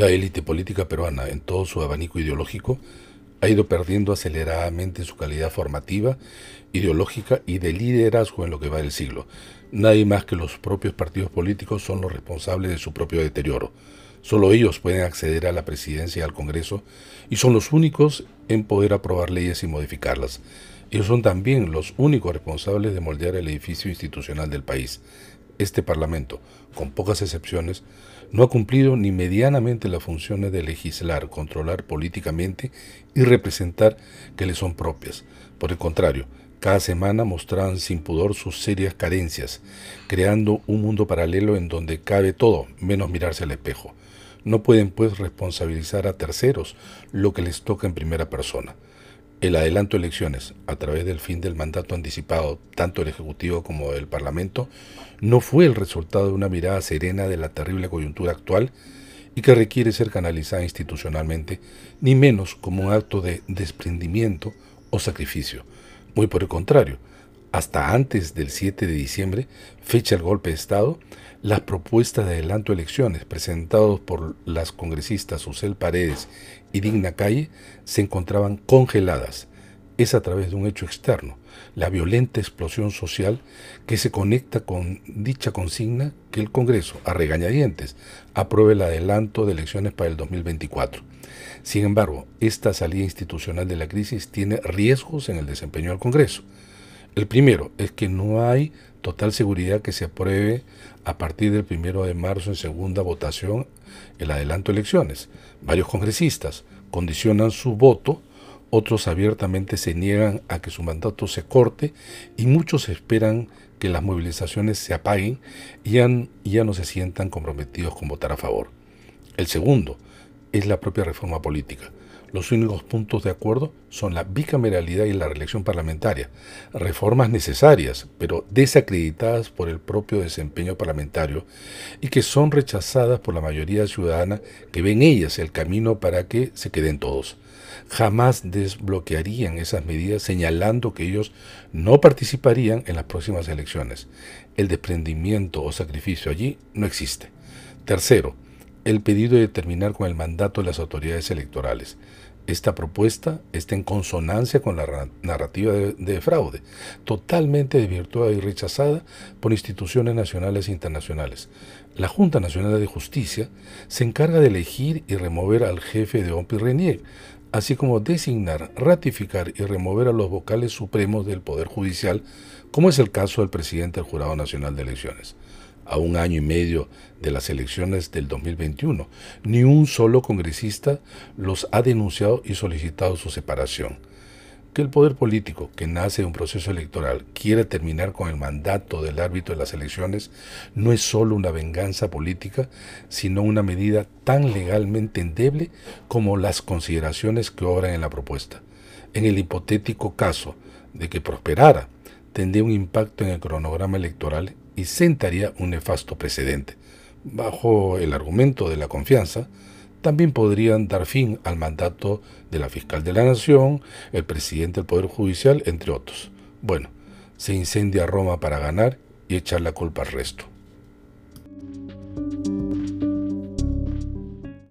La élite política peruana, en todo su abanico ideológico, ha ido perdiendo aceleradamente su calidad formativa, ideológica y de liderazgo en lo que va del siglo. Nadie más que los propios partidos políticos son los responsables de su propio deterioro. Solo ellos pueden acceder a la presidencia y al Congreso y son los únicos en poder aprobar leyes y modificarlas. Ellos son también los únicos responsables de moldear el edificio institucional del país. Este Parlamento, con pocas excepciones, no ha cumplido ni medianamente las funciones de legislar, controlar políticamente y representar que le son propias. Por el contrario, cada semana mostraban sin pudor sus serias carencias, creando un mundo paralelo en donde cabe todo, menos mirarse al espejo. No pueden pues responsabilizar a terceros lo que les toca en primera persona. El adelanto de elecciones, a través del fin del mandato anticipado, tanto del Ejecutivo como del Parlamento, no fue el resultado de una mirada serena de la terrible coyuntura actual y que requiere ser canalizada institucionalmente, ni menos como un acto de desprendimiento o sacrificio. Muy por el contrario, hasta antes del 7 de diciembre, fecha del golpe de Estado, las propuestas de adelanto de elecciones presentadas por las congresistas Susel Paredes y Digna Calle se encontraban congeladas. Es a través de un hecho externo, la violenta explosión social que se conecta con dicha consigna que el Congreso, a regañadientes, apruebe el adelanto de elecciones para el 2024. Sin embargo, esta salida institucional de la crisis tiene riesgos en el desempeño del Congreso. El primero es que no hay total seguridad que se apruebe a partir del primero de marzo en segunda votación el adelanto de elecciones. Varios congresistas condicionan su voto, otros abiertamente se niegan a que su mandato se corte y muchos esperan que las movilizaciones se apaguen y ya, ya no se sientan comprometidos con votar a favor. El segundo es la propia reforma política. Los únicos puntos de acuerdo son la bicameralidad y la reelección parlamentaria, reformas necesarias, pero desacreditadas por el propio desempeño parlamentario y que son rechazadas por la mayoría ciudadana que ven ellas el camino para que se queden todos. Jamás desbloquearían esas medidas señalando que ellos no participarían en las próximas elecciones. El desprendimiento o sacrificio allí no existe. Tercero, el pedido de terminar con el mandato de las autoridades electorales. Esta propuesta está en consonancia con la narrativa de, fraude, totalmente desvirtuada y rechazada por instituciones nacionales e internacionales. La Junta Nacional de Justicia se encarga de elegir y remover al jefe de OMPI Renier, así como designar, ratificar y remover a los vocales supremos del Poder Judicial, como es el caso del presidente del Jurado Nacional de Elecciones a un año y medio de las elecciones del 2021. Ni un solo congresista los ha denunciado y solicitado su separación. Que el poder político que nace de un proceso electoral quiera terminar con el mandato del árbitro de las elecciones no es solo una venganza política, sino una medida tan legalmente endeble como las consideraciones que obran en la propuesta. En el hipotético caso de que prosperara, tendría un impacto en el cronograma electoral y sentaría un nefasto precedente. Bajo el argumento de la confianza, también podrían dar fin al mandato de la fiscal de la Nación, el presidente del Poder Judicial, entre otros. Bueno, se incendia Roma para ganar y echar la culpa al resto.